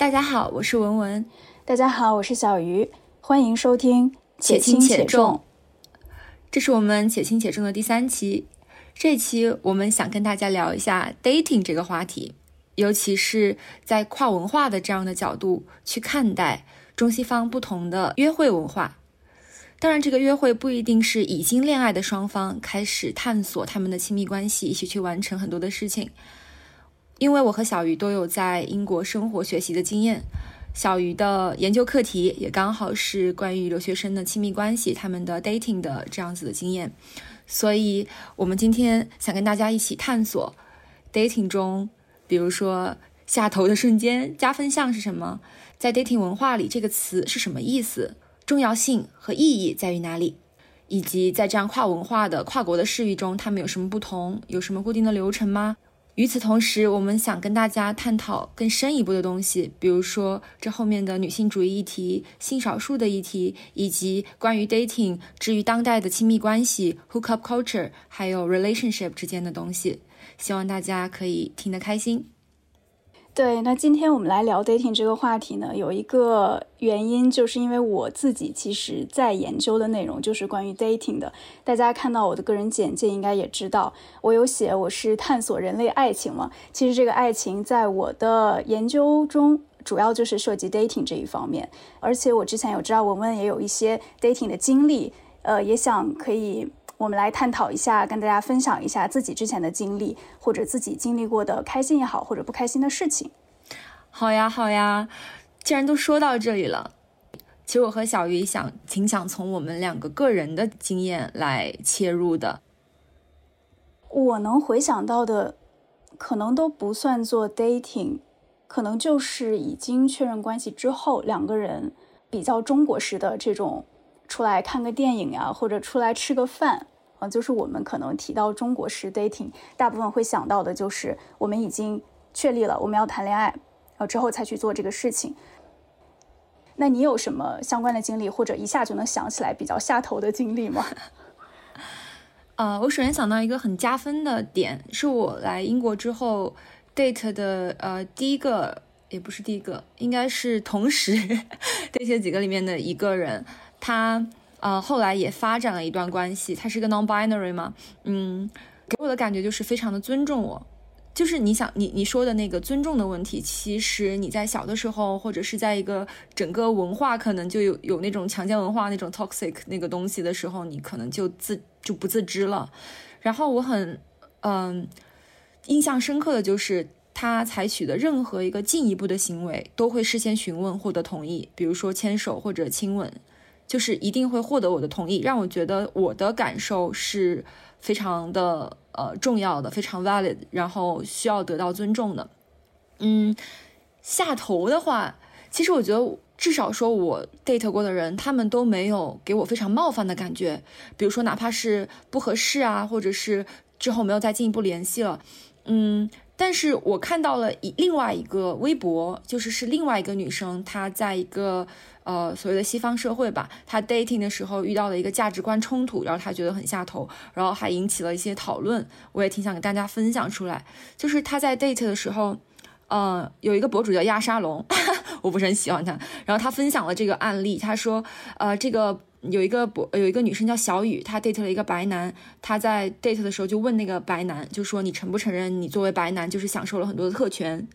大家好，我是文文。大家好，我是小鱼。欢迎收听《且轻且重》。这是我们《且轻且重》的第三期。这期我们想跟大家聊一下 dating 这个话题，尤其是在跨文化的这样的角度去看待中西方不同的约会文化。当然，这个约会不一定是已经恋爱的双方开始探索他们的亲密关系，一起去完成很多的事情。因为我和小鱼都有在英国生活学习的经验，小鱼的研究课题也刚好是关于留学生的亲密关系，他们的 dating 的这样子的经验。所以，我们今天想跟大家一起探索 dating 中，比如说下头的瞬间加分项是什么，在 dating 文化里这个词是什么意思。重要性和意义在于哪里，以及在这样跨文化的跨国的事宜中，他们有什么不同？有什么固定的流程吗？与此同时，我们想跟大家探讨更深一步的东西，比如说这后面的女性主义议题、性少数的议题，以及关于 dating 至于当代的亲密关系、hookup culture，还有 relationship 之间的东西。希望大家可以听得开心。对，那今天我们来聊 dating 这个话题呢，有一个原因，就是因为我自己其实在研究的内容就是关于 dating 的。大家看到我的个人简介，应该也知道我有写我是探索人类爱情嘛。其实这个爱情在我的研究中，主要就是涉及 dating 这一方面。而且我之前有知道文文也有一些 dating 的经历，呃，也想可以。我们来探讨一下，跟大家分享一下自己之前的经历，或者自己经历过的开心也好，或者不开心的事情。好呀，好呀，既然都说到这里了，其实我和小鱼想挺想从我们两个个人的经验来切入的。我能回想到的，可能都不算做 dating，可能就是已经确认关系之后，两个人比较中国式的这种。出来看个电影呀，或者出来吃个饭啊，就是我们可能提到中国式 dating，大部分会想到的就是我们已经确立了我们要谈恋爱，然后之后才去做这个事情。那你有什么相关的经历，或者一下就能想起来比较下头的经历吗？呃，我首先想到一个很加分的点，是我来英国之后 date 的呃第一个，也不是第一个，应该是同时 date 几个里面的一个人。他呃后来也发展了一段关系，他是一个 non-binary 嘛，嗯，给我的感觉就是非常的尊重我，就是你想你你说的那个尊重的问题，其实你在小的时候或者是在一个整个文化可能就有有那种强奸文化那种 toxic 那个东西的时候，你可能就自就不自知了。然后我很嗯印象深刻的就是他采取的任何一个进一步的行为都会事先询问获得同意，比如说牵手或者亲吻。就是一定会获得我的同意，让我觉得我的感受是非常的呃重要的，非常 valid，然后需要得到尊重的。嗯，下头的话，其实我觉得至少说我 date 过的人，他们都没有给我非常冒犯的感觉。比如说哪怕是不合适啊，或者是之后没有再进一步联系了，嗯。但是我看到了一另外一个微博，就是是另外一个女生，她在一个呃所谓的西方社会吧，他 dating 的时候遇到了一个价值观冲突，然后他觉得很下头，然后还引起了一些讨论。我也挺想给大家分享出来，就是他在 date 的时候，呃，有一个博主叫亚沙龙，我不是很喜欢他，然后他分享了这个案例，他说，呃，这个。有一个博有一个女生叫小雨，她 date 了一个白男，她在 date 的时候就问那个白男，就说你承不承认你作为白男就是享受了很多的特权？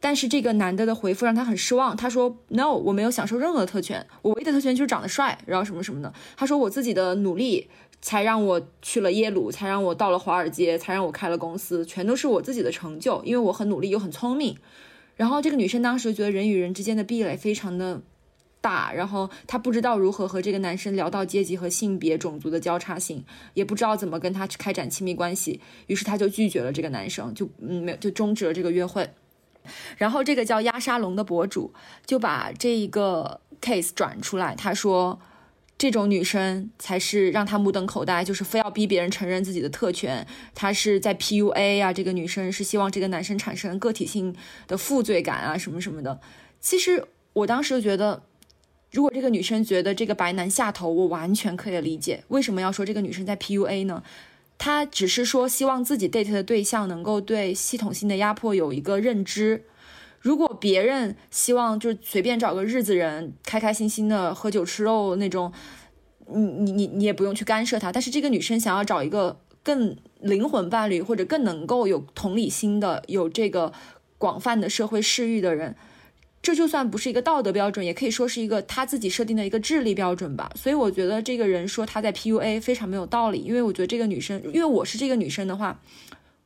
但是这个男的的回复让她很失望，他说 no，我没有享受任何特权，我唯一的特权就是长得帅，然后什么什么的。他说我自己的努力才让我去了耶鲁，才让我到了华尔街，才让我开了公司，全都是我自己的成就，因为我很努力又很聪明。然后这个女生当时觉得人与人之间的壁垒非常的。大，然后她不知道如何和这个男生聊到阶级和性别、种族的交叉性，也不知道怎么跟他去开展亲密关系，于是她就拒绝了这个男生，就嗯没有就终止了这个约会。然后这个叫压沙龙的博主就把这一个 case 转出来，他说这种女生才是让他目瞪口呆，就是非要逼别人承认自己的特权，她是在 PUA 啊，这个女生是希望这个男生产生个体性的负罪感啊，什么什么的。其实我当时就觉得。如果这个女生觉得这个白男下头，我完全可以理解。为什么要说这个女生在 PUA 呢？他只是说希望自己 date 的对象能够对系统性的压迫有一个认知。如果别人希望就是随便找个日子人，开开心心的喝酒吃肉那种，你你你你也不用去干涉他。但是这个女生想要找一个更灵魂伴侣，或者更能够有同理心的、有这个广泛的社会视域的人，这就算不是一个道德标准，也可以说是一个他自己设定的一个智力标准吧。所以我觉得这个人说他在 PUA 非常没有道理，因为我觉得这个女生，因为我是这个女生的话。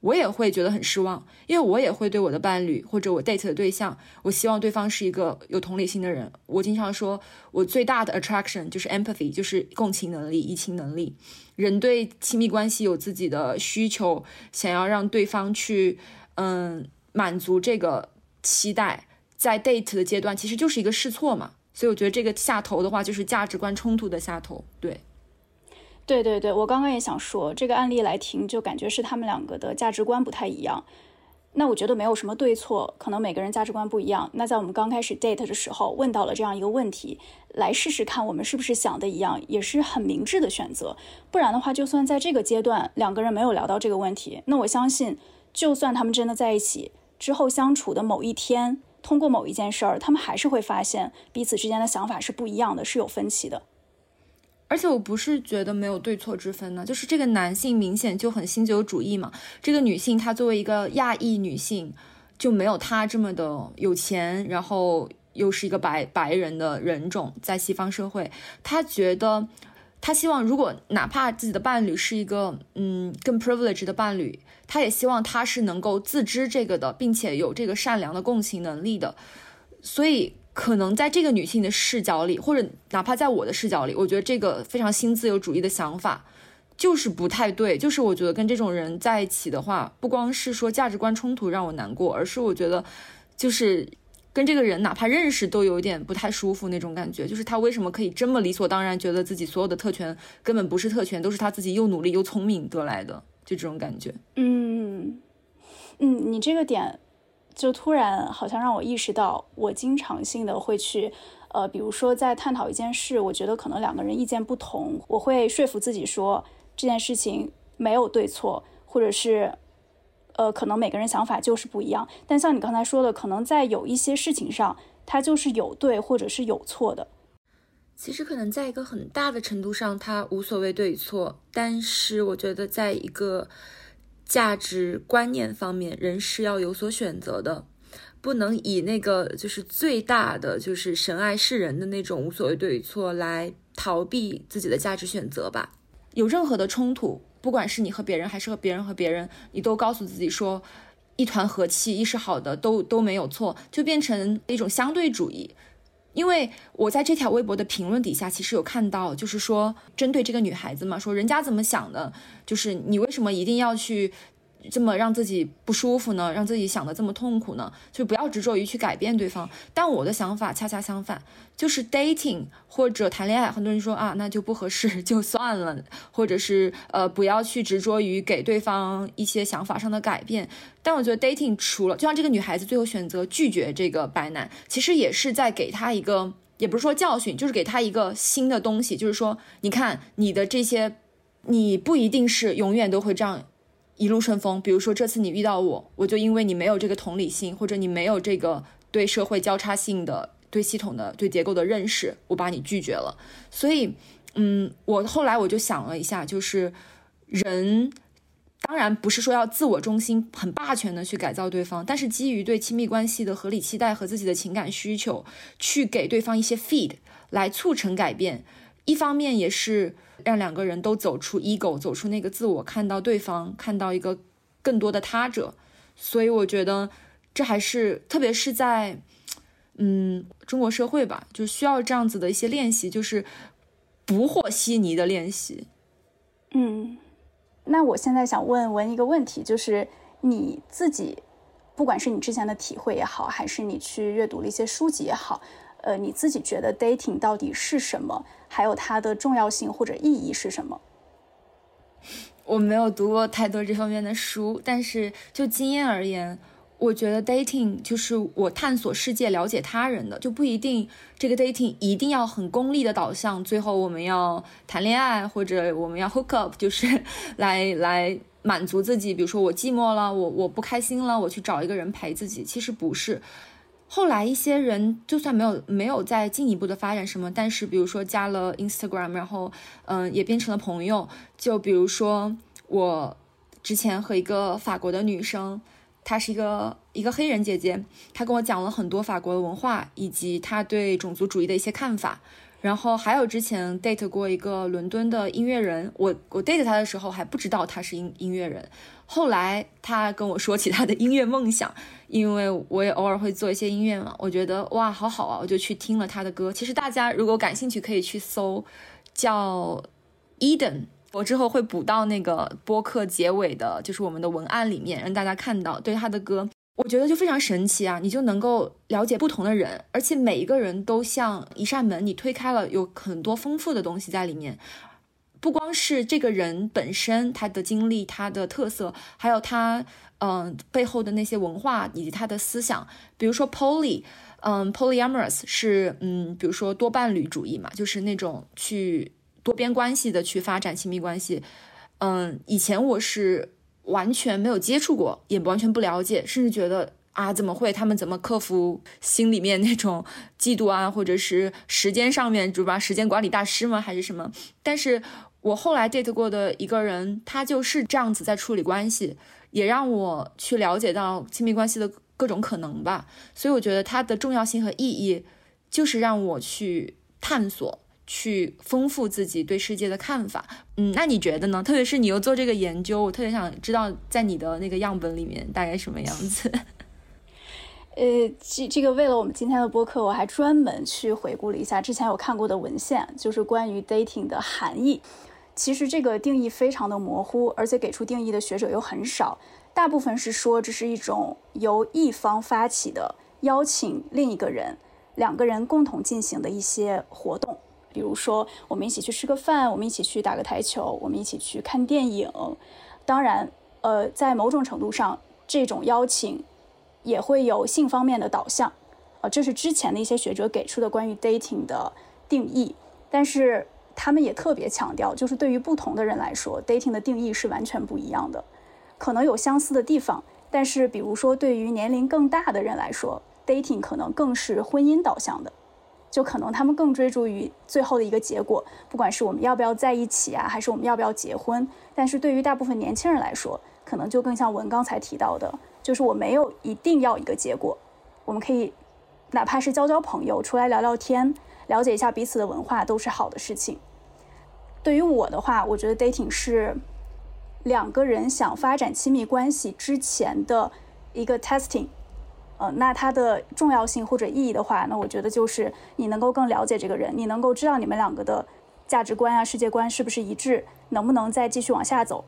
我也会觉得很失望，因为我也会对我的伴侣或者我 date 的对象，我希望对方是一个有同理心的人。我经常说，我最大的 attraction 就是 empathy，就是共情能力、移情能力。人对亲密关系有自己的需求，想要让对方去，嗯，满足这个期待，在 date 的阶段其实就是一个试错嘛。所以我觉得这个下头的话，就是价值观冲突的下头，对。对对对，我刚刚也想说，这个案例来听，就感觉是他们两个的价值观不太一样。那我觉得没有什么对错，可能每个人价值观不一样。那在我们刚开始 date 的时候，问到了这样一个问题，来试试看我们是不是想的一样，也是很明智的选择。不然的话，就算在这个阶段两个人没有聊到这个问题，那我相信，就算他们真的在一起之后相处的某一天，通过某一件事儿，他们还是会发现彼此之间的想法是不一样的，是有分歧的。而且我不是觉得没有对错之分呢，就是这个男性明显就很新自由主义嘛，这个女性她作为一个亚裔女性，就没有她这么的有钱，然后又是一个白白人的人种，在西方社会，她觉得，她希望如果哪怕自己的伴侣是一个嗯更 privileged 的伴侣，她也希望他是能够自知这个的，并且有这个善良的共情能力的，所以。可能在这个女性的视角里，或者哪怕在我的视角里，我觉得这个非常新自由主义的想法就是不太对。就是我觉得跟这种人在一起的话，不光是说价值观冲突让我难过，而是我觉得就是跟这个人哪怕认识都有点不太舒服那种感觉。就是他为什么可以这么理所当然觉得自己所有的特权根本不是特权，都是他自己又努力又聪明得来的，就这种感觉。嗯嗯，你这个点。就突然好像让我意识到，我经常性的会去，呃，比如说在探讨一件事，我觉得可能两个人意见不同，我会说服自己说这件事情没有对错，或者是，呃，可能每个人想法就是不一样。但像你刚才说的，可能在有一些事情上，它就是有对或者是有错的。其实可能在一个很大的程度上，它无所谓对与错，但是我觉得在一个。价值观念方面，人是要有所选择的，不能以那个就是最大的就是神爱世人的那种无所谓对与错来逃避自己的价值选择吧。有任何的冲突，不管是你和别人，还是和别人和别人，你都告诉自己说，一团和气，一时好的，都都没有错，就变成一种相对主义。因为我在这条微博的评论底下，其实有看到，就是说针对这个女孩子嘛，说人家怎么想的，就是你为什么一定要去。这么让自己不舒服呢？让自己想的这么痛苦呢？就不要执着于去改变对方。但我的想法恰恰相反，就是 dating 或者谈恋爱，很多人说啊，那就不合适 就算了，或者是呃，不要去执着于给对方一些想法上的改变。但我觉得 dating 除了，就像这个女孩子最后选择拒绝这个白男，其实也是在给他一个，也不是说教训，就是给他一个新的东西，就是说，你看你的这些，你不一定是永远都会这样。一路顺风。比如说这次你遇到我，我就因为你没有这个同理心，或者你没有这个对社会交叉性的、对系统的、对结构的认识，我把你拒绝了。所以，嗯，我后来我就想了一下，就是人当然不是说要自我中心、很霸权的去改造对方，但是基于对亲密关系的合理期待和自己的情感需求，去给对方一些 feed 来促成改变。一方面也是。让两个人都走出 ego，走出那个自我，看到对方，看到一个更多的他者。所以我觉得这还是，特别是在嗯中国社会吧，就需要这样子的一些练习，就是不和稀泥的练习。嗯，那我现在想问文一个问题，就是你自己，不管是你之前的体会也好，还是你去阅读了一些书籍也好。呃，你自己觉得 dating 到底是什么？还有它的重要性或者意义是什么？我没有读过太多这方面的书，但是就经验而言，我觉得 dating 就是我探索世界、了解他人的，就不一定这个 dating 一定要很功利的导向，最后我们要谈恋爱或者我们要 hook up，就是 来来满足自己。比如说我寂寞了，我我不开心了，我去找一个人陪自己。其实不是。后来一些人就算没有没有再进一步的发展什么，但是比如说加了 Instagram，然后嗯也变成了朋友。就比如说我之前和一个法国的女生，她是一个一个黑人姐姐，她跟我讲了很多法国的文化以及她对种族主义的一些看法。然后还有之前 date 过一个伦敦的音乐人，我我 date 他的时候还不知道他是音音乐人，后来他跟我说起他的音乐梦想，因为我也偶尔会做一些音乐嘛，我觉得哇好好啊，我就去听了他的歌。其实大家如果感兴趣，可以去搜叫 Eden，我之后会补到那个播客结尾的，就是我们的文案里面，让大家看到对他的歌。我觉得就非常神奇啊！你就能够了解不同的人，而且每一个人都像一扇门，你推开了，有很多丰富的东西在里面。不光是这个人本身他的经历、他的特色，还有他嗯背后的那些文化以及他的思想。比如说 poly，嗯，polyamorous 是嗯，比如说多伴侣主义嘛，就是那种去多边关系的去发展亲密关系。嗯，以前我是。完全没有接触过，也完全不了解，甚至觉得啊，怎么会？他们怎么克服心里面那种嫉妒啊，或者是时间上面，主吧？时间管理大师吗？还是什么？但是我后来 date 过的一个人，他就是这样子在处理关系，也让我去了解到亲密关系的各种可能吧。所以我觉得它的重要性和意义，就是让我去探索。去丰富自己对世界的看法，嗯，那你觉得呢？特别是你又做这个研究，我特别想知道，在你的那个样本里面大概什么样子？呃，这这个为了我们今天的播客，我还专门去回顾了一下之前有看过的文献，就是关于 dating 的含义。其实这个定义非常的模糊，而且给出定义的学者又很少，大部分是说这是一种由一方发起的邀请另一个人，两个人共同进行的一些活动。比如说，我们一起去吃个饭，我们一起去打个台球，我们一起去看电影。当然，呃，在某种程度上，这种邀请也会有性方面的导向。呃，这是之前的一些学者给出的关于 dating 的定义。但是他们也特别强调，就是对于不同的人来说，dating 的定义是完全不一样的。可能有相似的地方，但是比如说对于年龄更大的人来说，dating 可能更是婚姻导向的。就可能他们更追逐于最后的一个结果，不管是我们要不要在一起啊，还是我们要不要结婚。但是对于大部分年轻人来说，可能就更像文刚才提到的，就是我没有一定要一个结果，我们可以哪怕是交交朋友，出来聊聊天，了解一下彼此的文化，都是好的事情。对于我的话，我觉得 dating 是两个人想发展亲密关系之前的一个 testing。呃，那它的重要性或者意义的话，那我觉得就是你能够更了解这个人，你能够知道你们两个的价值观啊、世界观是不是一致，能不能再继续往下走。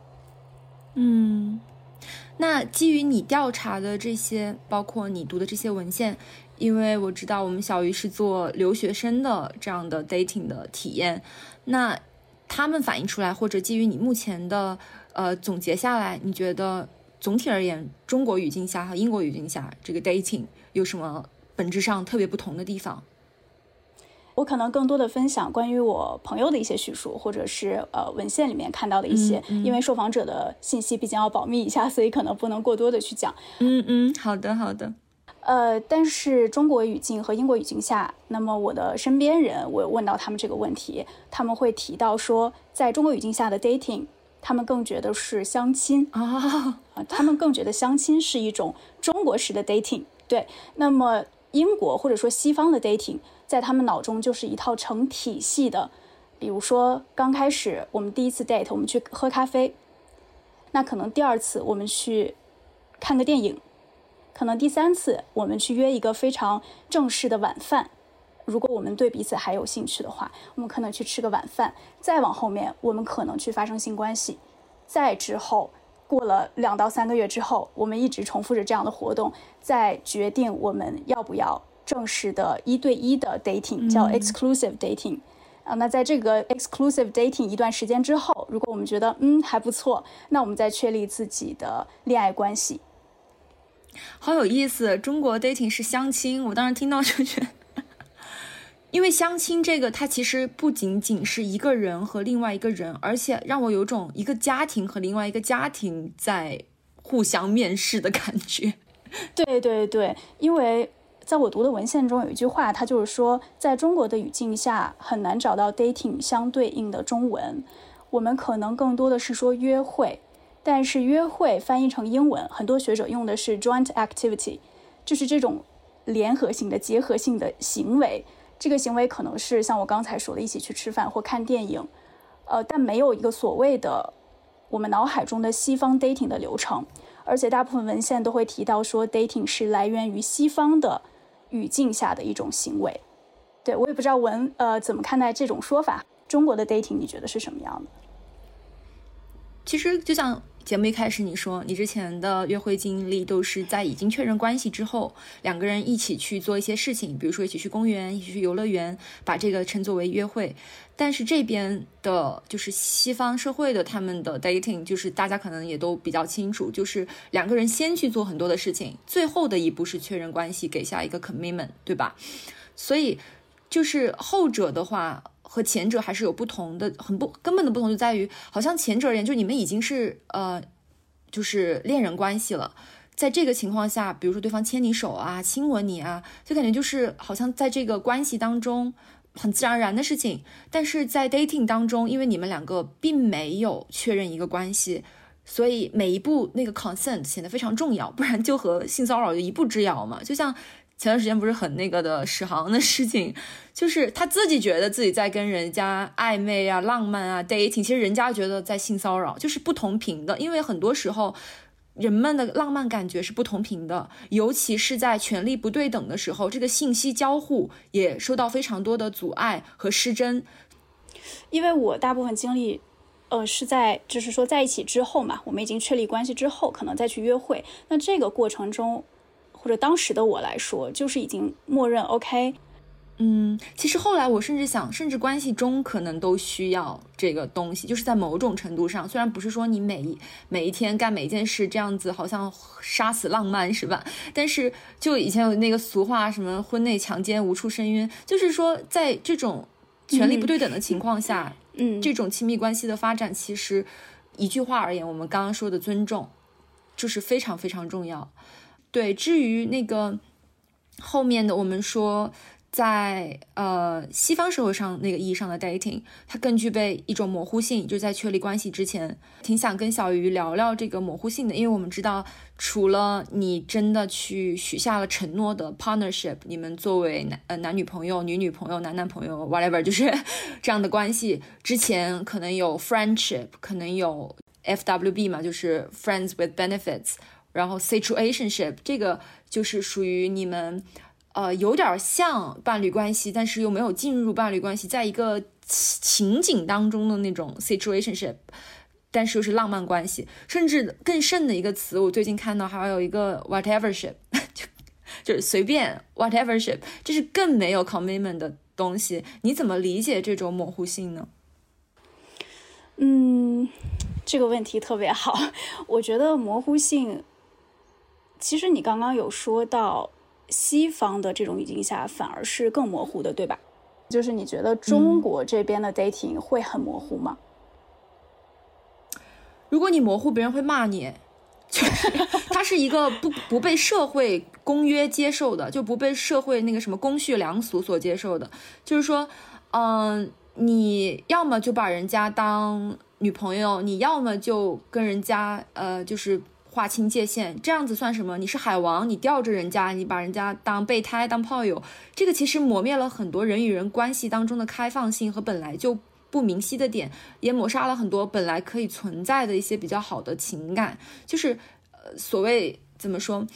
嗯，那基于你调查的这些，包括你读的这些文献，因为我知道我们小鱼是做留学生的这样的 dating 的体验，那他们反映出来，或者基于你目前的呃总结下来，你觉得？总体而言，中国语境下和英国语境下，这个 dating 有什么本质上特别不同的地方？我可能更多的分享关于我朋友的一些叙述，或者是呃文献里面看到的一些，因为受访者的信息毕竟要保密一下，所以可能不能过多的去讲。嗯嗯，好的好的。呃，但是中国语境和英国语境下，那么我的身边人，我有问到他们这个问题，他们会提到说，在中国语境下的 dating。他们更觉得是相亲啊啊，他们更觉得相亲是一种中国式的 dating。对，那么英国或者说西方的 dating，在他们脑中就是一套成体系的。比如说，刚开始我们第一次 date，我们去喝咖啡，那可能第二次我们去看个电影，可能第三次我们去约一个非常正式的晚饭。如果我们对彼此还有兴趣的话，我们可能去吃个晚饭。再往后面，我们可能去发生性关系。再之后，过了两到三个月之后，我们一直重复着这样的活动，再决定我们要不要正式的一对一的 dating，叫 exclusive dating。啊，那在这个 exclusive dating 一段时间之后，如果我们觉得嗯还不错，那我们再确立自己的恋爱关系。好有意思，中国 dating 是相亲，我当时听到就觉得。因为相亲这个，它其实不仅仅是一个人和另外一个人，而且让我有种一个家庭和另外一个家庭在互相面试的感觉。对对对，因为。在我读的文献中有一句话，它就是说，在中国的语境下很难找到 dating 相对应的中文。我们可能更多的是说约会，但是约会翻译成英文，很多学者用的是 joint activity，就是这种联合性的、结合性的行为。这个行为可能是像我刚才说的，一起去吃饭或看电影，呃，但没有一个所谓的我们脑海中的西方 dating 的流程。而且大部分文献都会提到说，dating 是来源于西方的语境下的一种行为。对我也不知道文呃怎么看待这种说法。中国的 dating 你觉得是什么样的？其实就像节目一开始你说，你之前的约会经历都是在已经确认关系之后，两个人一起去做一些事情，比如说一起去公园，一起去游乐园，把这个称作为约会。但是这边的，就是西方社会的他们的 dating，就是大家可能也都比较清楚，就是两个人先去做很多的事情，最后的一步是确认关系，给下一个 commitment，对吧？所以就是后者的话。和前者还是有不同的，很不根本的不同就在于，好像前者而言，就你们已经是呃，就是恋人关系了，在这个情况下，比如说对方牵你手啊，亲吻你啊，就感觉就是好像在这个关系当中很自然而然的事情。但是在 dating 当中，因为你们两个并没有确认一个关系，所以每一步那个 consent 显得非常重要，不然就和性骚扰就一步之遥嘛，就像。前段时间不是很那个的史航的事情，就是他自己觉得自己在跟人家暧昧啊、浪漫啊、dating，其实人家觉得在性骚扰，就是不同频的。因为很多时候人们的浪漫感觉是不同频的，尤其是在权力不对等的时候，这个信息交互也受到非常多的阻碍和失真。因为我大部分经历，呃，是在就是说在一起之后嘛，我们已经确立关系之后，可能再去约会。那这个过程中。或者当时的我来说，就是已经默认 OK。嗯，其实后来我甚至想，甚至关系中可能都需要这个东西，就是在某种程度上，虽然不是说你每一每一天干每一件事这样子，好像杀死浪漫是吧？但是就以前有那个俗话，什么婚内强奸无处申冤，就是说在这种权力不对等的情况下，嗯，这种亲密关系的发展，其实一句话而言，我们刚刚说的尊重，就是非常非常重要。对，至于那个后面的，我们说在呃西方社会上那个意义上的 dating，它更具备一种模糊性，就在确立关系之前，挺想跟小鱼聊聊这个模糊性的，因为我们知道，除了你真的去许下了承诺的 partnership，你们作为男呃男女朋友、女女朋友、男男朋友 whatever，就是 这样的关系之前，可能有 friendship，可能有 FWB 嘛，就是 friends with benefits。然后，situationship 这个就是属于你们，呃，有点像伴侣关系，但是又没有进入伴侣关系，在一个情景当中的那种 situationship，但是又是浪漫关系，甚至更甚的一个词，我最近看到还有一个 whatevership，就就是随便 whatevership，这是更没有 commitment 的东西。你怎么理解这种模糊性呢？嗯，这个问题特别好，我觉得模糊性。其实你刚刚有说到西方的这种语境下反而是更模糊的，对吧？就是你觉得中国这边的 dating 会很模糊吗？如果你模糊，别人会骂你。就是它是一个不不被社会公约接受的，就不被社会那个什么公序良俗所接受的。就是说，嗯，你要么就把人家当女朋友，你要么就跟人家呃，就是。划清界限，这样子算什么？你是海王，你吊着人家，你把人家当备胎、当炮友，这个其实磨灭了很多人与人关系当中的开放性和本来就不明晰的点，也抹杀了很多本来可以存在的一些比较好的情感。就是呃，所谓怎么说？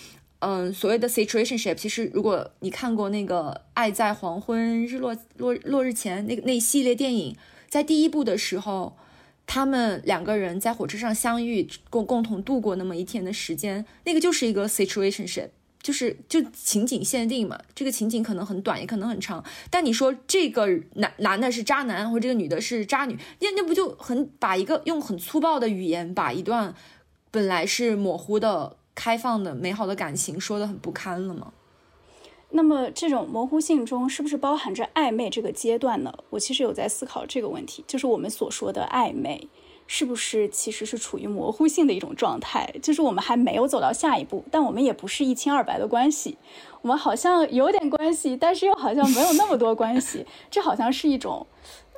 嗯，所谓的 situationship，其实如果你看过那个《爱在黄昏日落落落日前》那个那一系列电影，在第一部的时候。他们两个人在火车上相遇，共共同度过那么一天的时间，那个就是一个 situationship，就是就情景限定嘛。这个情景可能很短，也可能很长。但你说这个男男的是渣男，或者这个女的是渣女，那那不就很把一个用很粗暴的语言，把一段本来是模糊的、开放的、美好的感情说的很不堪了吗？那么这种模糊性中是不是包含着暧昧这个阶段呢？我其实有在思考这个问题，就是我们所说的暧昧，是不是其实是处于模糊性的一种状态？就是我们还没有走到下一步，但我们也不是一清二白的关系，我们好像有点关系，但是又好像没有那么多关系。这好像是一种，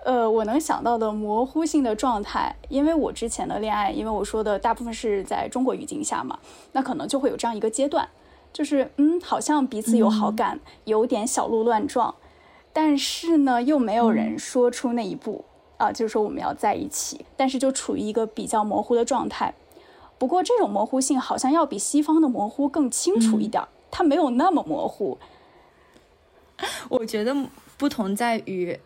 呃，我能想到的模糊性的状态。因为我之前的恋爱，因为我说的大部分是在中国语境下嘛，那可能就会有这样一个阶段，就是嗯，好像彼此有好感，有点小鹿乱撞，但是呢，又没有人说出那一步。啊，就是说我们要在一起，但是就处于一个比较模糊的状态。不过这种模糊性好像要比西方的模糊更清楚一点，它没有那么模糊。我觉得不同在于，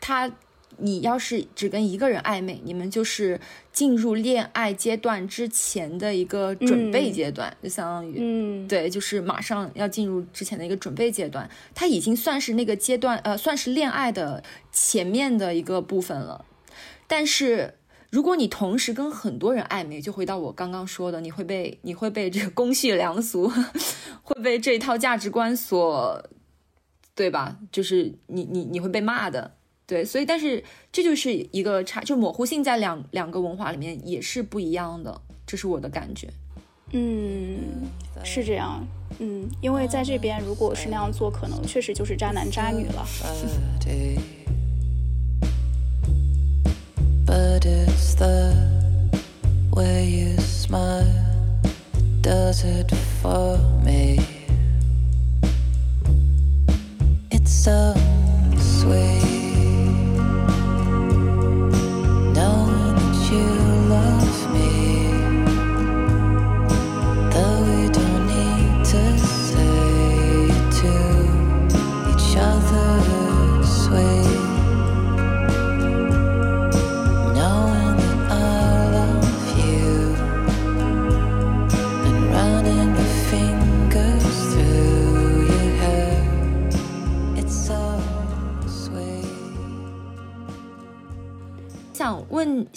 它。你要是只跟一个人暧昧，你们就是进入恋爱阶段之前的一个准备阶段，就相当于，嗯，对，就是马上要进入之前的一个准备阶段，它已经算是那个阶段，呃，算是恋爱的前面的一个部分了。但是如果你同时跟很多人暧昧，就回到我刚刚说的，你会被你会被这个公序良俗，会被这一套价值观所，对吧？就是你你你会被骂的。对，所以但是这就是一个差，就模糊性在两两个文化里面也是不一样的，这是我的感觉。嗯，是这样。嗯，因为在这边如果是那样做，可能确实就是渣男渣女了。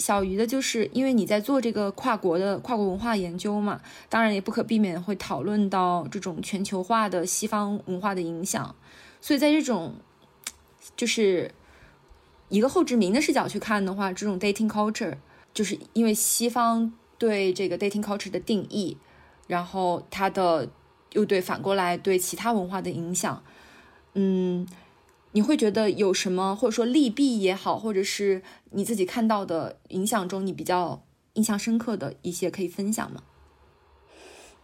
小鱼的，就是因为你在做这个跨国的跨国文化研究嘛，当然也不可避免会讨论到这种全球化的西方文化的影响，所以在这种就是一个后殖民的视角去看的话，这种 dating culture，就是因为西方对这个 dating culture 的定义，然后它的又对反过来对其他文化的影响，嗯。你会觉得有什么，或者说利弊也好，或者是你自己看到的影响中，你比较印象深刻的一些可以分享吗？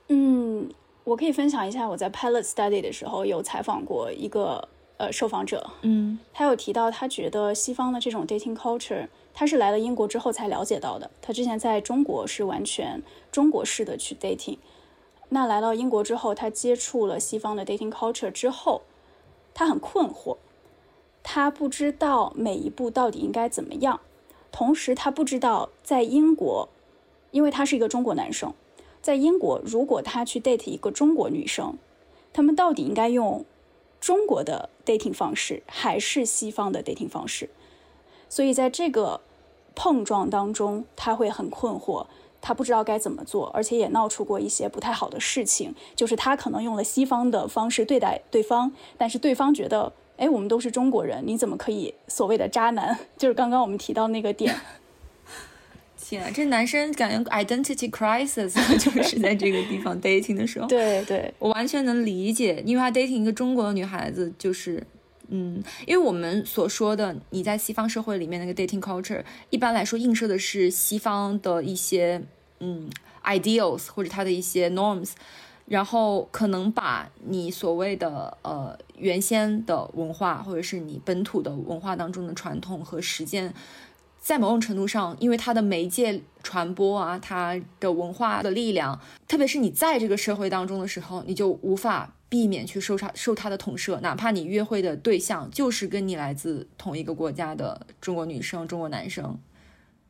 嗯，我可以分享一下，我在 Pilot Study 的时候有采访过一个呃受访者，嗯，他有提到他觉得西方的这种 dating culture，他是来了英国之后才了解到的，他之前在中国是完全中国式的去 dating，那来到英国之后，他接触了西方的 dating culture 之后，他很困惑。他不知道每一步到底应该怎么样，同时他不知道在英国，因为他是一个中国男生，在英国如果他去 date 一个中国女生，他们到底应该用中国的 dating 方式还是西方的 dating 方式？所以在这个碰撞当中，他会很困惑，他不知道该怎么做，而且也闹出过一些不太好的事情，就是他可能用了西方的方式对待对方，但是对方觉得。哎，我们都是中国人，你怎么可以所谓的渣男？就是刚刚我们提到那个点。天啊，这男生感觉 identity crisis 就是在这个地方 dating 的时候。对对，我完全能理解，因为他 dating 一个中国的女孩子，就是嗯，因为我们所说的你在西方社会里面那个 dating culture，一般来说映射的是西方的一些嗯 ideals 或者他的一些 norms。然后可能把你所谓的呃原先的文化，或者是你本土的文化当中的传统和实践，在某种程度上，因为它的媒介传播啊，它的文化的力量，特别是你在这个社会当中的时候，你就无法避免去受它受它的统摄，哪怕你约会的对象就是跟你来自同一个国家的中国女生、中国男生，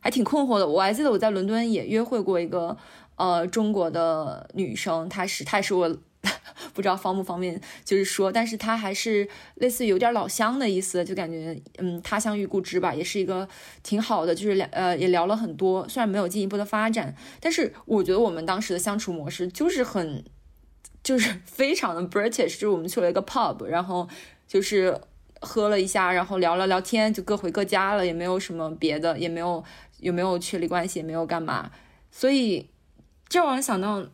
还挺困惑的。我还记得我在伦敦也约会过一个。呃，中国的女生，她是，她是我 不知道方不方便，就是说，但是她还是类似于有点老乡的意思，就感觉，嗯，他乡遇故知吧，也是一个挺好的，就是聊，呃，也聊了很多，虽然没有进一步的发展，但是我觉得我们当时的相处模式就是很，就是 非常的 British，就是我们去了一个 pub，然后就是喝了一下，然后聊了聊天，就各回各家了，也没有什么别的，也没有。有没有确立关系，也没有干嘛，所以这让我想到，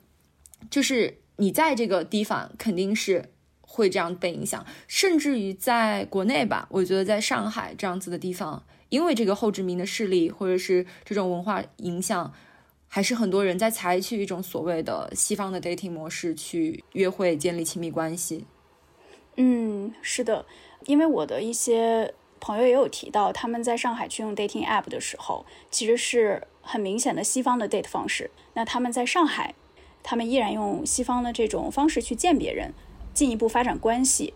就是你在这个地方肯定是会这样被影响，甚至于在国内吧，我觉得在上海这样子的地方，因为这个后殖民的势力或者是这种文化影响，还是很多人在采取一种所谓的西方的 dating 模式去约会、建立亲密关系。嗯，是的，因为我的一些。朋友也有提到，他们在上海去用 dating app 的时候，其实是很明显的西方的 date 方式。那他们在上海，他们依然用西方的这种方式去见别人，进一步发展关系。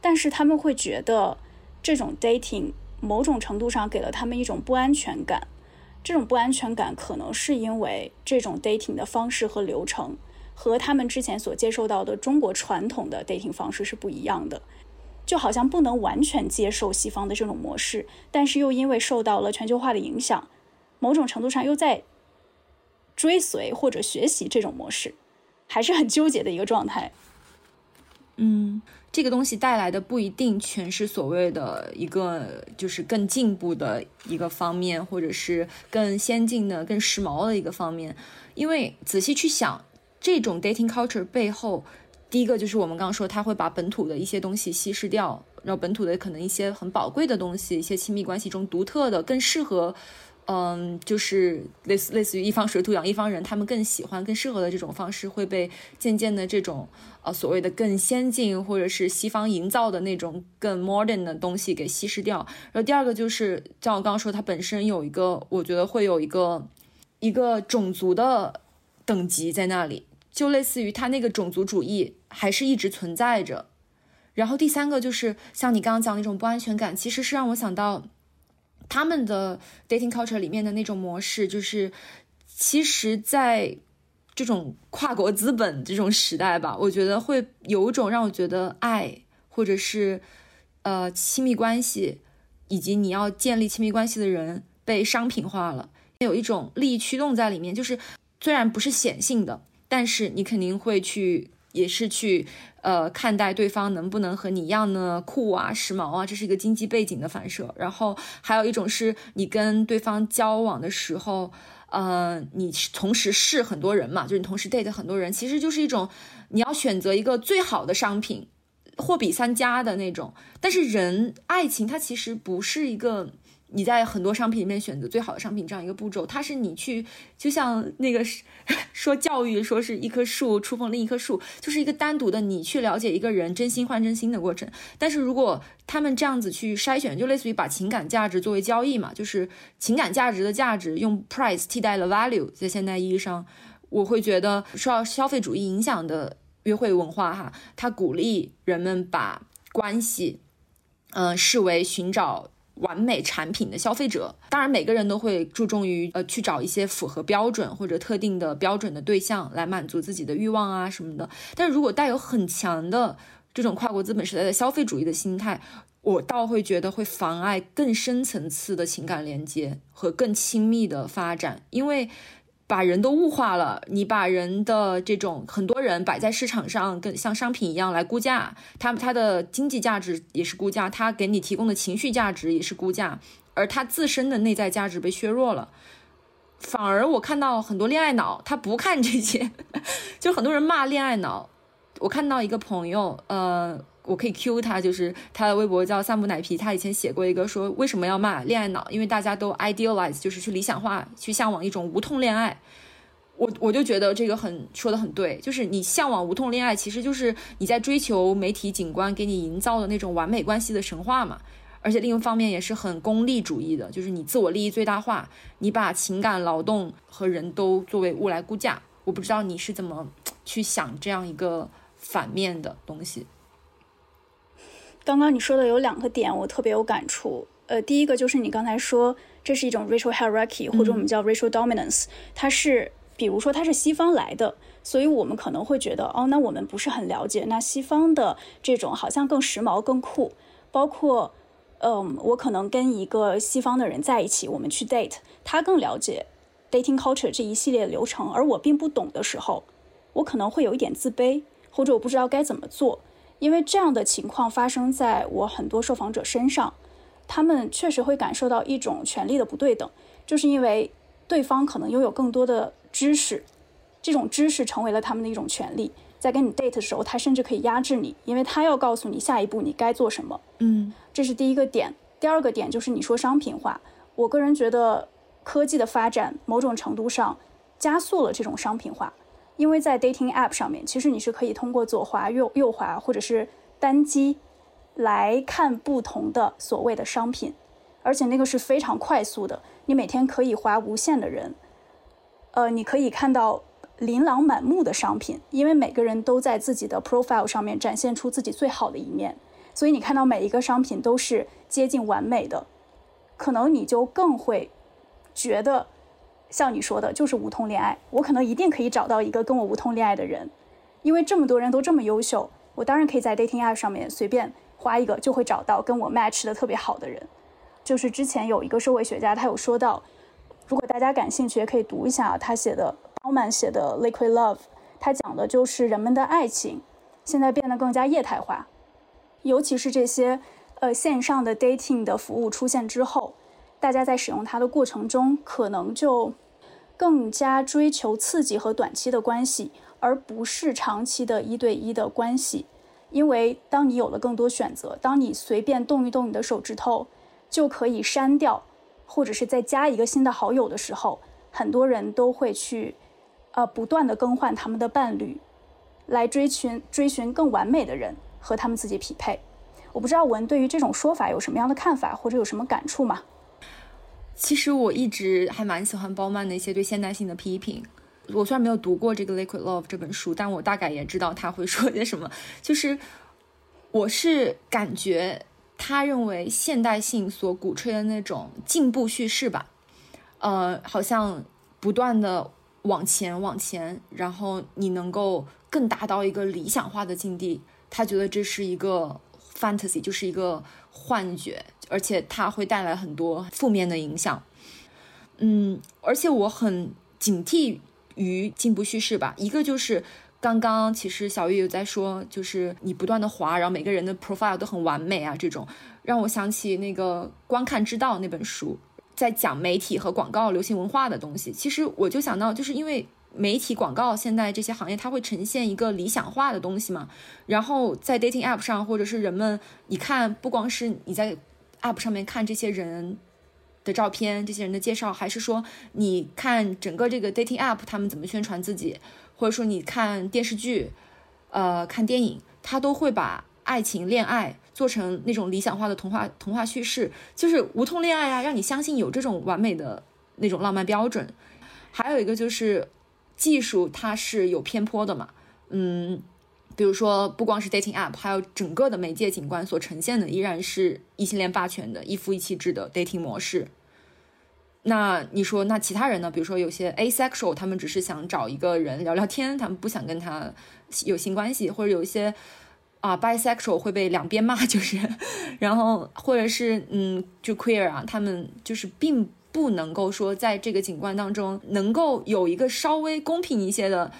但是他们会觉得，这种 dating 某种程度上给了他们一种不安全感。这种不安全感可能是因为这种 dating 的方式和流程和他们之前所接受到的中国传统的 dating 方式是不一样的。就好像不能完全接受西方的这种模式，但是又因为受到了全球化的影响，某种程度上又在追随或者学习这种模式，还是很纠结的一个状态。嗯，这个东西带来的不一定全是所谓的一个就是更进步的一个方面，或者是更先进的、更时髦的一个方面，因为仔细去想，这种 dating culture 背后。第一个就是我们刚刚说，他会把本土的一些东西稀释掉，然后本土的可能一些很宝贵的东西，一些亲密关系中独特的、更适合，嗯，就是类似类似于一方水土养一方人，他们更喜欢、更适合的这种方式，会被渐渐的这种呃所谓的更先进或者是西方营造的那种更 modern 的东西给稀释掉。然后第二个就是像我刚刚说，它本身有一个，我觉得会有一个一个种族的等级在那里。就类似于他那个种族主义还是一直存在着，然后第三个就是像你刚刚讲那种不安全感，其实是让我想到他们的 dating culture 里面的那种模式，就是其实在这种跨国资本这种时代吧，我觉得会有一种让我觉得爱或者是呃亲密关系以及你要建立亲密关系的人被商品化了，有一种利益驱动在里面，就是虽然不是显性的。但是你肯定会去，也是去，呃，看待对方能不能和你一样呢？酷啊，时髦啊，这是一个经济背景的反射。然后还有一种是你跟对方交往的时候，呃，你同时试很多人嘛，就是你同时 date 很多人，其实就是一种你要选择一个最好的商品，货比三家的那种。但是人爱情它其实不是一个。你在很多商品里面选择最好的商品这样一个步骤，它是你去就像那个 说教育说是一棵树触碰另一棵树，就是一个单独的你去了解一个人真心换真心的过程。但是如果他们这样子去筛选，就类似于把情感价值作为交易嘛，就是情感价值的价值用 price 替代了 value，在现代意义上，我会觉得受到消费主义影响的约会文化哈，它鼓励人们把关系，嗯，视为寻找。完美产品的消费者，当然每个人都会注重于呃去找一些符合标准或者特定的标准的对象来满足自己的欲望啊什么的。但是如果带有很强的这种跨国资本时代的消费主义的心态，我倒会觉得会妨碍更深层次的情感连接和更亲密的发展，因为。把人都物化了，你把人的这种很多人摆在市场上，跟像商品一样来估价，他他的经济价值也是估价，他给你提供的情绪价值也是估价，而他自身的内在价值被削弱了，反而我看到很多恋爱脑，他不看这些，就很多人骂恋爱脑，我看到一个朋友，呃。我可以 Q 他，就是他的微博叫萨姆奶皮，他以前写过一个说为什么要骂恋爱脑，因为大家都 idealize，就是去理想化，去向往一种无痛恋爱。我我就觉得这个很说的很对，就是你向往无痛恋爱，其实就是你在追求媒体景观给你营造的那种完美关系的神话嘛。而且另一方面也是很功利主义的，就是你自我利益最大化，你把情感、劳动和人都作为物来估价。我不知道你是怎么去想这样一个反面的东西。刚刚你说的有两个点，我特别有感触。呃，第一个就是你刚才说这是一种 racial hierarchy，或者我们叫 racial dominance，它是，比如说它是西方来的，所以我们可能会觉得，哦，那我们不是很了解，那西方的这种好像更时髦、更酷。包括，嗯，我可能跟一个西方的人在一起，我们去 date，他更了解 dating culture 这一系列流程，而我并不懂的时候，我可能会有一点自卑，或者我不知道该怎么做。因为这样的情况发生在我很多受访者身上，他们确实会感受到一种权力的不对等，就是因为对方可能拥有更多的知识，这种知识成为了他们的一种权利。在跟你 date 的时候，他甚至可以压制你，因为他要告诉你下一步你该做什么。嗯，这是第一个点。第二个点就是你说商品化，我个人觉得科技的发展某种程度上加速了这种商品化，因为在 dating app 上面，其实你是可以通过左滑、右右滑或者是单击来看不同的所谓的商品，而且那个是非常快速的，你每天可以滑无限的人，呃，你可以看到。琳琅满目的商品，因为每个人都在自己的 profile 上面展现出自己最好的一面，所以你看到每一个商品都是接近完美的，可能你就更会觉得，像你说的，就是无痛恋爱。我可能一定可以找到一个跟我无痛恋爱的人，因为这么多人都这么优秀，我当然可以在 dating app 上面随便花一个就会找到跟我 match 的特别好的人。就是之前有一个社会学家，他有说到，如果大家感兴趣，也可以读一下他写的。奥曼写的《Liquid Love》，他讲的就是人们的爱情现在变得更加液态化，尤其是这些呃线上的 dating 的服务出现之后，大家在使用它的过程中，可能就更加追求刺激和短期的关系，而不是长期的一对一的关系。因为当你有了更多选择，当你随便动一动你的手指头就可以删掉，或者是再加一个新的好友的时候，很多人都会去。呃，不断的更换他们的伴侣，来追寻追寻更完美的人和他们自己匹配。我不知道文对于这种说法有什么样的看法，或者有什么感触吗？其实我一直还蛮喜欢包曼的一些对现代性的批评。我虽然没有读过这个《Liquid Love》这本书，但我大概也知道他会说些什么。就是我是感觉他认为现代性所鼓吹的那种进步叙事吧，呃，好像不断的。往前，往前，然后你能够更达到一个理想化的境地。他觉得这是一个 fantasy，就是一个幻觉，而且它会带来很多负面的影响。嗯，而且我很警惕于进步叙事吧。一个就是刚刚其实小玉有在说，就是你不断的滑，然后每个人的 profile 都很完美啊，这种让我想起那个《观看之道》那本书。在讲媒体和广告、流行文化的东西，其实我就想到，就是因为媒体、广告现在这些行业，它会呈现一个理想化的东西嘛。然后在 dating app 上，或者是人们，你看，不光是你在 app 上面看这些人的照片、这些人的介绍，还是说你看整个这个 dating app 他们怎么宣传自己，或者说你看电视剧、呃，看电影，他都会把爱情、恋爱。做成那种理想化的童话童话叙事，就是无痛恋爱啊，让你相信有这种完美的那种浪漫标准。还有一个就是技术它是有偏颇的嘛，嗯，比如说不光是 dating app，还有整个的媒介景观所呈现的依然是异性恋霸权的一夫一妻制的 dating 模式。那你说那其他人呢？比如说有些 asexual，他们只是想找一个人聊聊天，他们不想跟他有性关系，或者有一些。啊，bisexual 会被两边骂，就是，然后或者是嗯，就 queer 啊，他们就是并不能够说在这个景观当中能够有一个稍微公平一些的，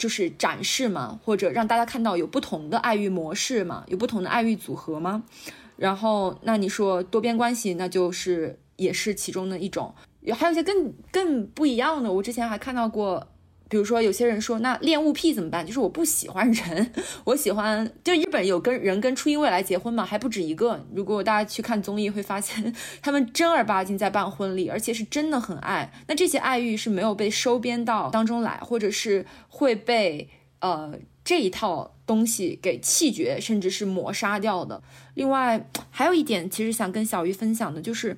就是展示嘛，或者让大家看到有不同的爱欲模式嘛，有不同的爱欲组合吗？然后那你说多边关系，那就是也是其中的一种，还有一些更更不一样的，我之前还看到过。比如说，有些人说，那恋物癖怎么办？就是我不喜欢人，我喜欢，就日本有跟人跟初音未来结婚嘛，还不止一个。如果大家去看综艺，会发现 他们正儿八经在办婚礼，而且是真的很爱。那这些爱欲是没有被收编到当中来，或者是会被呃这一套东西给气绝，甚至是抹杀掉的。另外还有一点，其实想跟小鱼分享的，就是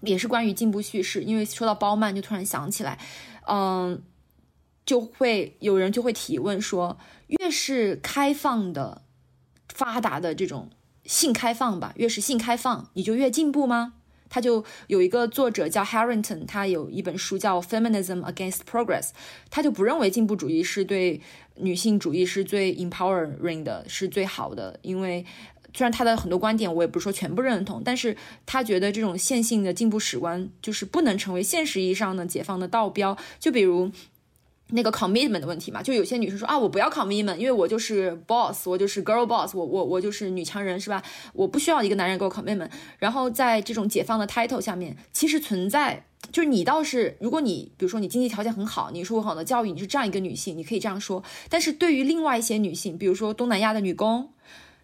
也是关于进步叙事，因为说到包曼，就突然想起来，嗯。就会有人就会提问说，越是开放的、发达的这种性开放吧，越是性开放，你就越进步吗？他就有一个作者叫 Harrington，他有一本书叫《Feminism Against Progress》，他就不认为进步主义是对女性主义是最 empowering 的，是最好的。因为虽然他的很多观点我也不是说全部认同，但是他觉得这种线性的进步史观就是不能成为现实意义上的解放的道标。就比如。那个 commitment 的问题嘛，就有些女生说啊，我不要 commitment，因为我就是 boss，我就是 girl boss，我我我就是女强人，是吧？我不需要一个男人给我 commitment。然后在这种解放的 title 下面，其实存在，就是你倒是，如果你比如说你经济条件很好，你受过好的教育，你是这样一个女性，你可以这样说。但是对于另外一些女性，比如说东南亚的女工，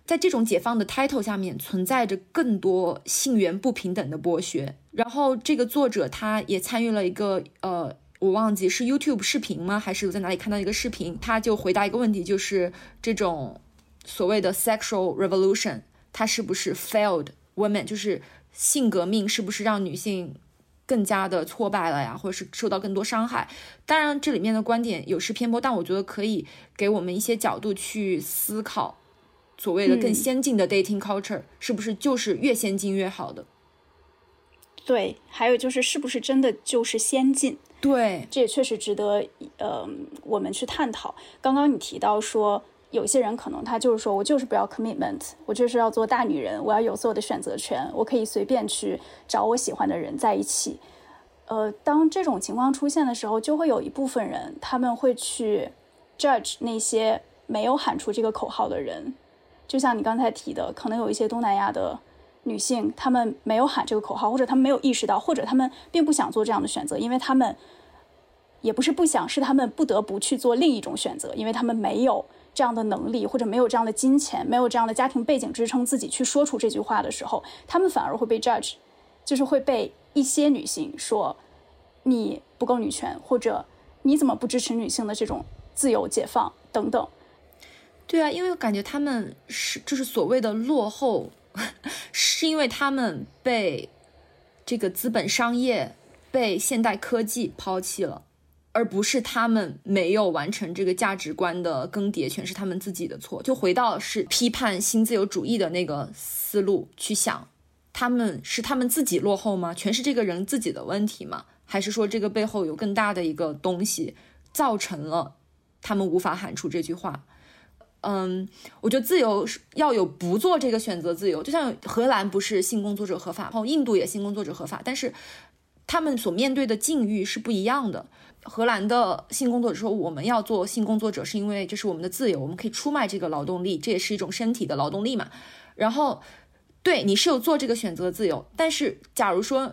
在这种解放的 title 下面，存在着更多性缘不平等的剥削。然后这个作者他也参与了一个呃。我忘记是 YouTube 视频吗？还是我在哪里看到一个视频？他就回答一个问题，就是这种所谓的 sexual revolution，它是不是 failed women？就是性革命是不是让女性更加的挫败了呀，或者是受到更多伤害？当然，这里面的观点有失偏颇，但我觉得可以给我们一些角度去思考，所谓的更先进的 dating culture 是不是就是越先进越好的？对，还有就是是不是真的就是先进？对，这也确实值得呃我们去探讨。刚刚你提到说，有些人可能他就是说我就是不要 commitment，我就是要做大女人，我要有所有的选择权，我可以随便去找我喜欢的人在一起。呃，当这种情况出现的时候，就会有一部分人他们会去 judge 那些没有喊出这个口号的人。就像你刚才提的，可能有一些东南亚的。女性，她们没有喊这个口号，或者她们没有意识到，或者她们并不想做这样的选择，因为她们也不是不想，是她们不得不去做另一种选择，因为她们没有这样的能力，或者没有这样的金钱，没有这样的家庭背景支撑自己去说出这句话的时候，她们反而会被 judge，就是会被一些女性说你不够女权，或者你怎么不支持女性的这种自由解放等等。对啊，因为我感觉他们是就是所谓的落后。是因为他们被这个资本商业、被现代科技抛弃了，而不是他们没有完成这个价值观的更迭，全是他们自己的错。就回到是批判新自由主义的那个思路去想，他们是他们自己落后吗？全是这个人自己的问题吗？还是说这个背后有更大的一个东西造成了他们无法喊出这句话？嗯，我觉得自由是要有不做这个选择自由，就像荷兰不是性工作者合法，然后印度也性工作者合法，但是他们所面对的境遇是不一样的。荷兰的性工作者说，我们要做性工作者是因为这是我们的自由，我们可以出卖这个劳动力，这也是一种身体的劳动力嘛。然后，对你是有做这个选择自由，但是假如说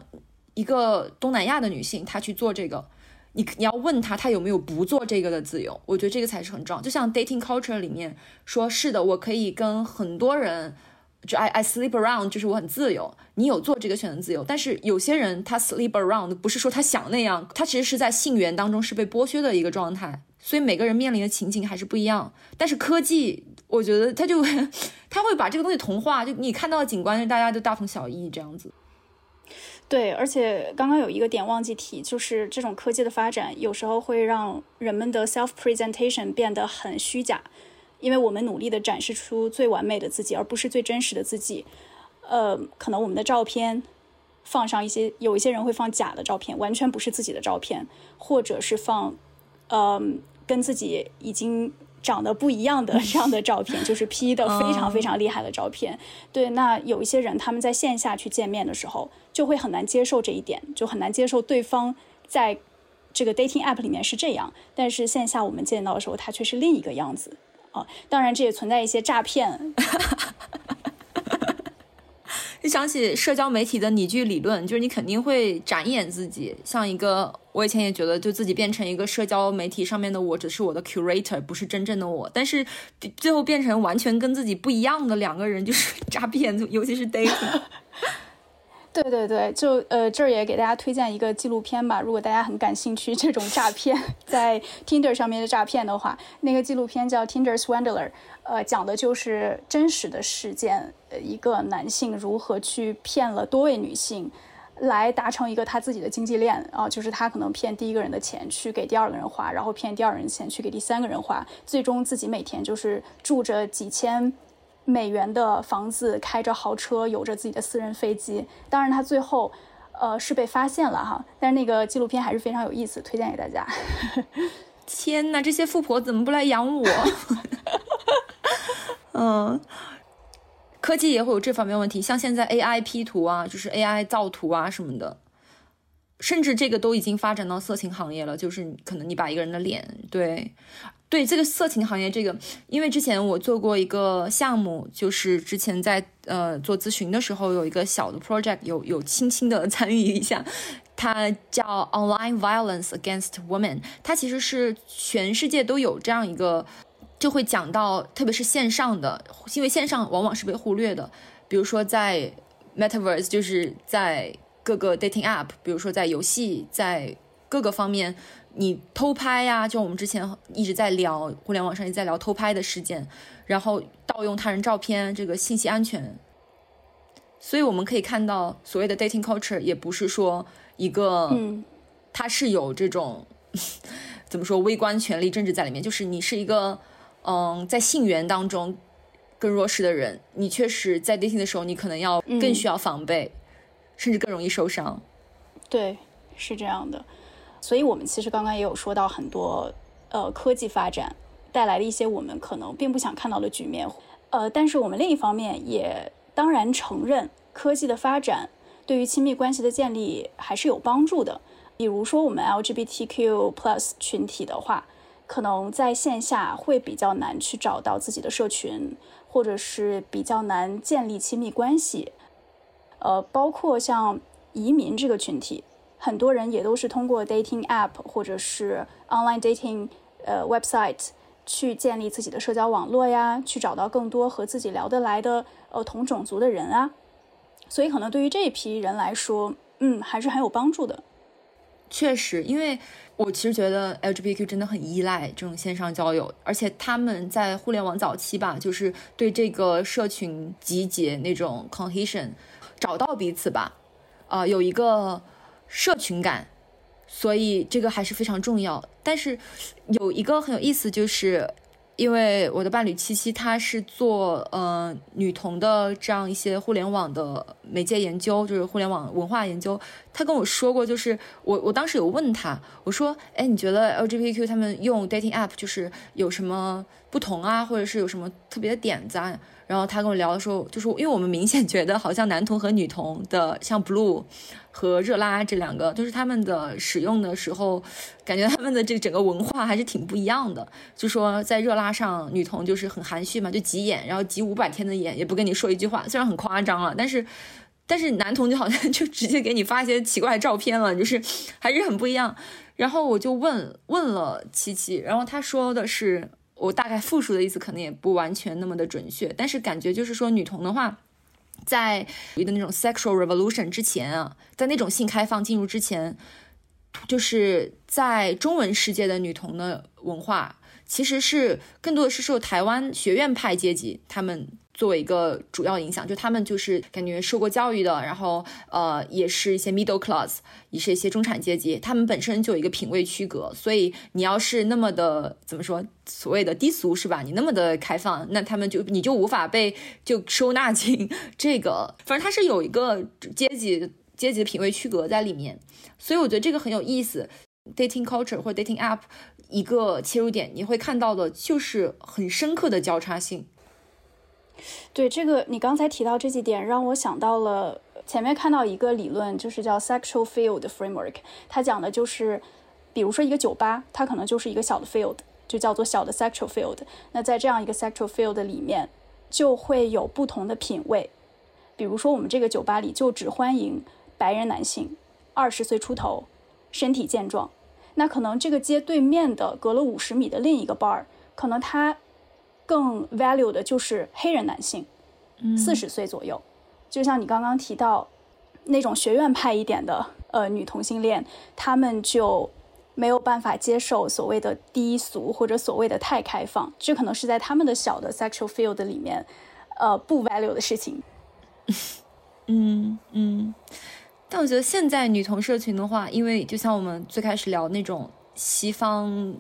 一个东南亚的女性她去做这个。你你要问他，他有没有不做这个的自由？我觉得这个才是很重要。就像 dating culture 里面说，是的，我可以跟很多人，就 I I sleep around，就是我很自由。你有做这个选择自由，但是有些人他 sleep around 不是说他想那样，他其实是在性缘当中是被剥削的一个状态。所以每个人面临的情景还是不一样。但是科技，我觉得他就 他会把这个东西同化，就你看到的景观，大家都大同小异这样子。对，而且刚刚有一个点忘记提，就是这种科技的发展有时候会让人们的 self presentation 变得很虚假，因为我们努力的展示出最完美的自己，而不是最真实的自己。呃，可能我们的照片放上一些，有一些人会放假的照片，完全不是自己的照片，或者是放，呃，跟自己已经。长得不一样的这样的照片，就是 P 的非常非常厉害的照片。对，那有一些人他们在线下去见面的时候，就会很难接受这一点，就很难接受对方在这个 dating app 里面是这样，但是线下我们见到的时候，他却是另一个样子啊。当然，这也存在一些诈骗。就想起社交媒体的拟剧理论，就是你肯定会展演自己，像一个我以前也觉得，就自己变成一个社交媒体上面的我，只是我的 curator，不是真正的我。但是最后变成完全跟自己不一样的两个人，就是 诈骗，尤其是 david。对对对，就呃这儿也给大家推荐一个纪录片吧，如果大家很感兴趣这种诈骗在 Tinder 上面的诈骗的话，那个纪录片叫 Tinder Swindler，呃，讲的就是真实的事件，呃，一个男性如何去骗了多位女性，来达成一个他自己的经济链啊，就是他可能骗第一个人的钱去给第二个人花，然后骗第二人钱去给第三个人花，最终自己每天就是住着几千。美元的房子，开着豪车，有着自己的私人飞机。当然，他最后，呃，是被发现了哈。但是那个纪录片还是非常有意思，推荐给大家。天哪，这些富婆怎么不来养我？嗯，科技也会有这方面问题，像现在 AI P 图啊，就是 AI 造图啊什么的。甚至这个都已经发展到色情行业了，就是可能你把一个人的脸，对，对这个色情行业，这个，因为之前我做过一个项目，就是之前在呃做咨询的时候，有一个小的 project，有有轻轻的 参与一下，它叫 Online Violence Against Women，它其实是全世界都有这样一个，就会讲到，特别是线上的，因为线上往往是被忽略的，比如说在 Metaverse，就是在。各个 dating app，比如说在游戏，在各个方面，你偷拍呀，就我们之前一直在聊，互联网上一直在聊偷拍的事件，然后盗用他人照片，这个信息安全。所以我们可以看到，所谓的 dating culture 也不是说一个，它是有这种 怎么说微观权力政治在里面，就是你是一个，嗯，在性缘当中更弱势的人，你确实在 dating 的时候，你可能要更需要防备。甚至更容易受伤，对，是这样的。所以，我们其实刚刚也有说到很多，呃，科技发展带来的一些我们可能并不想看到的局面。呃，但是我们另一方面也当然承认，科技的发展对于亲密关系的建立还是有帮助的。比如说，我们 LGBTQ plus 群体的话，可能在线下会比较难去找到自己的社群，或者是比较难建立亲密关系。呃，包括像移民这个群体，很多人也都是通过 dating app 或者是 online dating 呃 website 去建立自己的社交网络呀，去找到更多和自己聊得来的呃同种族的人啊。所以可能对于这一批人来说，嗯，还是很有帮助的。确实，因为我其实觉得 LGBTQ 真的很依赖这种线上交友，而且他们在互联网早期吧，就是对这个社群集结那种 cohesion。找到彼此吧，啊，有一个社群感，所以这个还是非常重要。但是有一个很有意思，就是因为我的伴侣七七，她是做呃女童的这样一些互联网的媒介研究，就是互联网文化研究。她跟我说过，就是我我当时有问她，我说，哎，你觉得 LGBTQ 他们用 dating app 就是有什么不同啊，或者是有什么特别的点子啊？然后他跟我聊的时候，就是因为我们明显觉得好像男童和女童的，像 Blue 和热拉这两个，就是他们的使用的时候，感觉他们的这整个文化还是挺不一样的。就说在热拉上，女童就是很含蓄嘛，就挤眼，然后挤五百天的眼，也不跟你说一句话，虽然很夸张了，但是 但是男童就好像就直接给你发一些奇怪的照片了，就是还是很不一样。然后我就问问了七七，然后他说的是。我大概复述的意思可能也不完全那么的准确，但是感觉就是说，女同的话，在的那种 sexual revolution 之前啊，在那种性开放进入之前，就是在中文世界的女同的文化，其实是更多的是受台湾学院派阶级他们。作为一个主要影响，就他们就是感觉受过教育的，然后呃，也是一些 middle class，也是一些中产阶级，他们本身就有一个品味区隔，所以你要是那么的怎么说，所谓的低俗是吧？你那么的开放，那他们就你就无法被就收纳进这个，反正它是有一个阶级阶级的品味区隔在里面，所以我觉得这个很有意思。dating culture 或 dating app 一个切入点，你会看到的就是很深刻的交叉性。对这个，你刚才提到这几点，让我想到了前面看到一个理论，就是叫 sexual field framework。它讲的就是，比如说一个酒吧，它可能就是一个小的 field，就叫做小的 sexual field。那在这样一个 sexual field 里面，就会有不同的品味。比如说我们这个酒吧里就只欢迎白人男性，二十岁出头，身体健壮。那可能这个街对面的隔了五十米的另一个 bar，可能他。更 value 的就是黑人男性，四十岁左右，就像你刚刚提到那种学院派一点的呃女同性恋，他们就没有办法接受所谓的低俗或者所谓的太开放，这可能是在他们的小的 sexual field 里面，呃不 value 的事情。嗯嗯，但我觉得现在女同社群的话，因为就像我们最开始聊那种西方。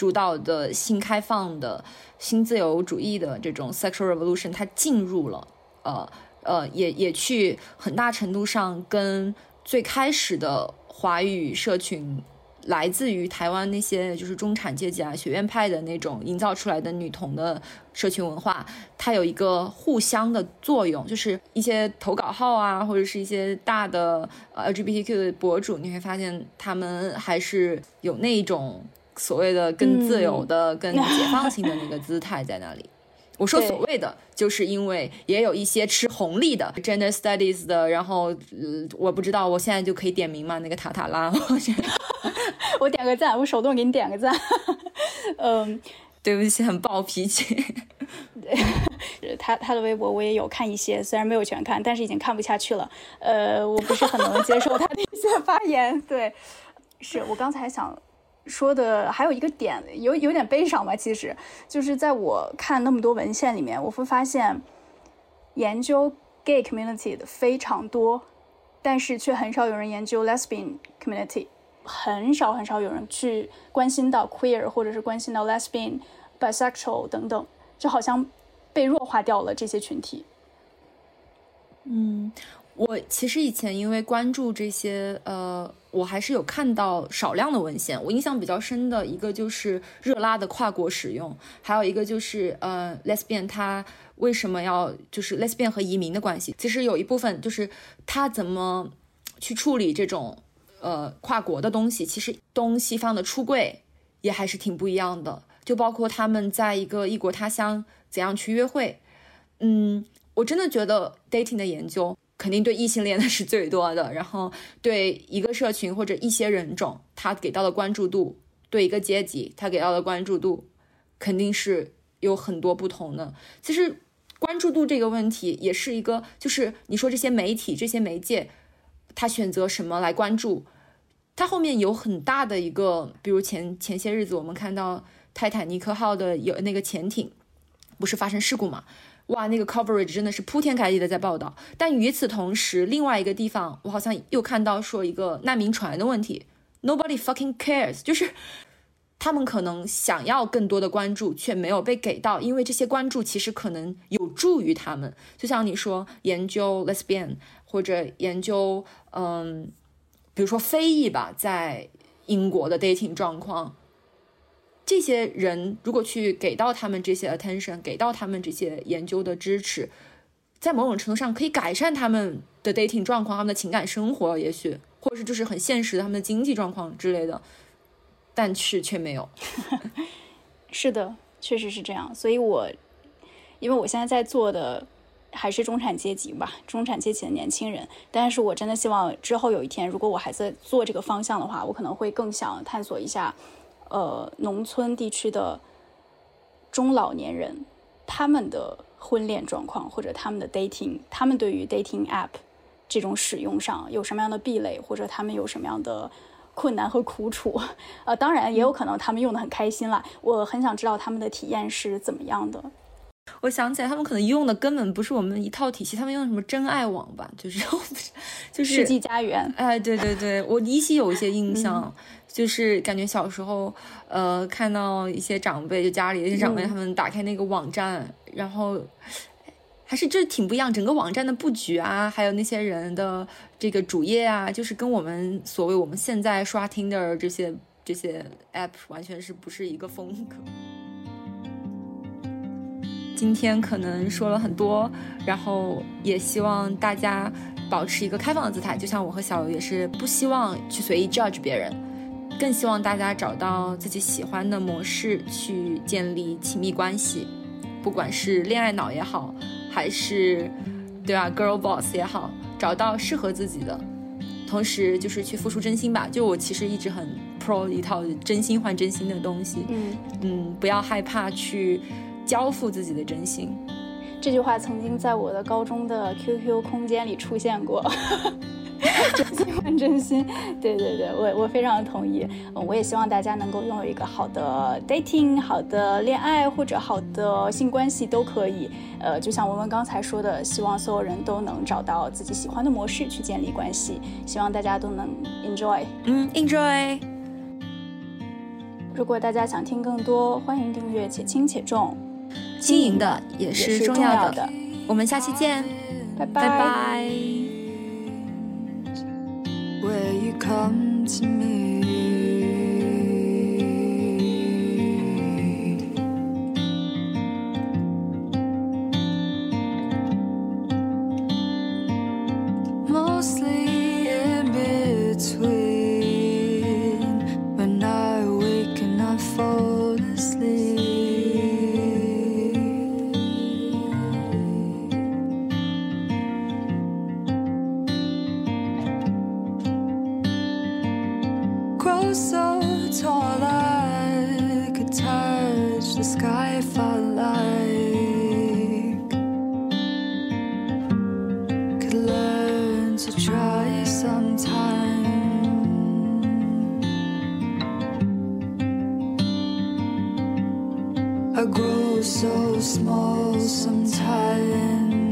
主导的新开放的新自由主义的这种 sexual revolution，它进入了，呃呃，也也去很大程度上跟最开始的华语社群来自于台湾那些就是中产阶级啊、学院派的那种营造出来的女童的社群文化，它有一个互相的作用，就是一些投稿号啊，或者是一些大的 LGBTQ 的博主，你会发现他们还是有那种所谓的更自由的、更解放性的那个姿态在那里。我说所谓的，就是因为也有一些吃红利的 gender studies 的，然后呃，我不知道，我现在就可以点名吗？那个塔塔拉，我点个赞，我手动给你点个赞。嗯，对不起，很暴脾气。对，他他的微博我也有看一些，虽然没有全看，但是已经看不下去了。呃，我不是很能接受他的一些发言。对，是我刚才想。说的还有一个点，有有点悲伤吧？其实就是在我看那么多文献里面，我会发现研究 gay community 的非常多，但是却很少有人研究 lesbian community，很少很少有人去关心到 queer 或者是关心到 lesbian、bisexual 等等，就好像被弱化掉了这些群体。嗯。我其实以前因为关注这些，呃，我还是有看到少量的文献。我印象比较深的一个就是热拉的跨国使用，还有一个就是呃，lesbian 它为什么要就是 lesbian 和移民的关系。其实有一部分就是他怎么去处理这种呃跨国的东西。其实东西方的出柜也还是挺不一样的，就包括他们在一个异国他乡怎样去约会。嗯，我真的觉得 dating 的研究。肯定对异性恋的是最多的，然后对一个社群或者一些人种，他给到的关注度，对一个阶级他给到的关注度，肯定是有很多不同的。其实关注度这个问题也是一个，就是你说这些媒体、这些媒介，他选择什么来关注，它后面有很大的一个，比如前前些日子我们看到泰坦尼克号的有那个潜艇，不是发生事故嘛？哇，那个 coverage 真的是铺天盖地的在报道。但与此同时，另外一个地方，我好像又看到说一个难民船的问题，nobody fucking cares，就是他们可能想要更多的关注，却没有被给到，因为这些关注其实可能有助于他们。就像你说，研究 lesbian 或者研究，嗯，比如说非裔吧，在英国的 dating 状况。这些人如果去给到他们这些 attention，给到他们这些研究的支持，在某种程度上可以改善他们的 dating 状况、他们的情感生活，也许，或者是就是很现实的他们的经济状况之类的，但是却没有。是的，确实是这样。所以，我因为我现在在做的还是中产阶级吧，中产阶级的年轻人，但是我真的希望之后有一天，如果我还在做这个方向的话，我可能会更想探索一下。呃，农村地区的中老年人，他们的婚恋状况或者他们的 dating，他们对于 dating app 这种使用上有什么样的壁垒，或者他们有什么样的困难和苦楚？呃，当然也有可能他们用的很开心啦。我很想知道他们的体验是怎么样的。我想起来，他们可能用的根本不是我们一套体系，他们用什么真爱网吧，就是 就是世纪家园。哎，对对对，我依稀有一些印象。就是感觉小时候，呃，看到一些长辈，就家里一些长辈，他们打开那个网站，然后还是这挺不一样。整个网站的布局啊，还有那些人的这个主页啊，就是跟我们所谓我们现在刷 Tinder 这些这些 app 完全是不是一个风格。今天可能说了很多，然后也希望大家保持一个开放的姿态，就像我和小游也是不希望去随意 judge 别人。更希望大家找到自己喜欢的模式去建立亲密关系，不管是恋爱脑也好，还是对吧，girl boss 也好，找到适合自己的，同时就是去付出真心吧。就我其实一直很 pro 一套真心换真心的东西，嗯嗯，不要害怕去交付自己的真心。这句话曾经在我的高中的 QQ 空间里出现过。真心换真心，对对对，我我非常同意。嗯，我也希望大家能够拥有一个好的 dating，好的恋爱或者好的性关系都可以。呃，就像文文刚才说的，希望所有人都能找到自己喜欢的模式去建立关系。希望大家都能 enjoy，嗯，enjoy。如果大家想听更多，欢迎订阅且轻且重，轻盈的也是重要的。我们下期见，拜拜。Where you come to me. I grow so small sometimes.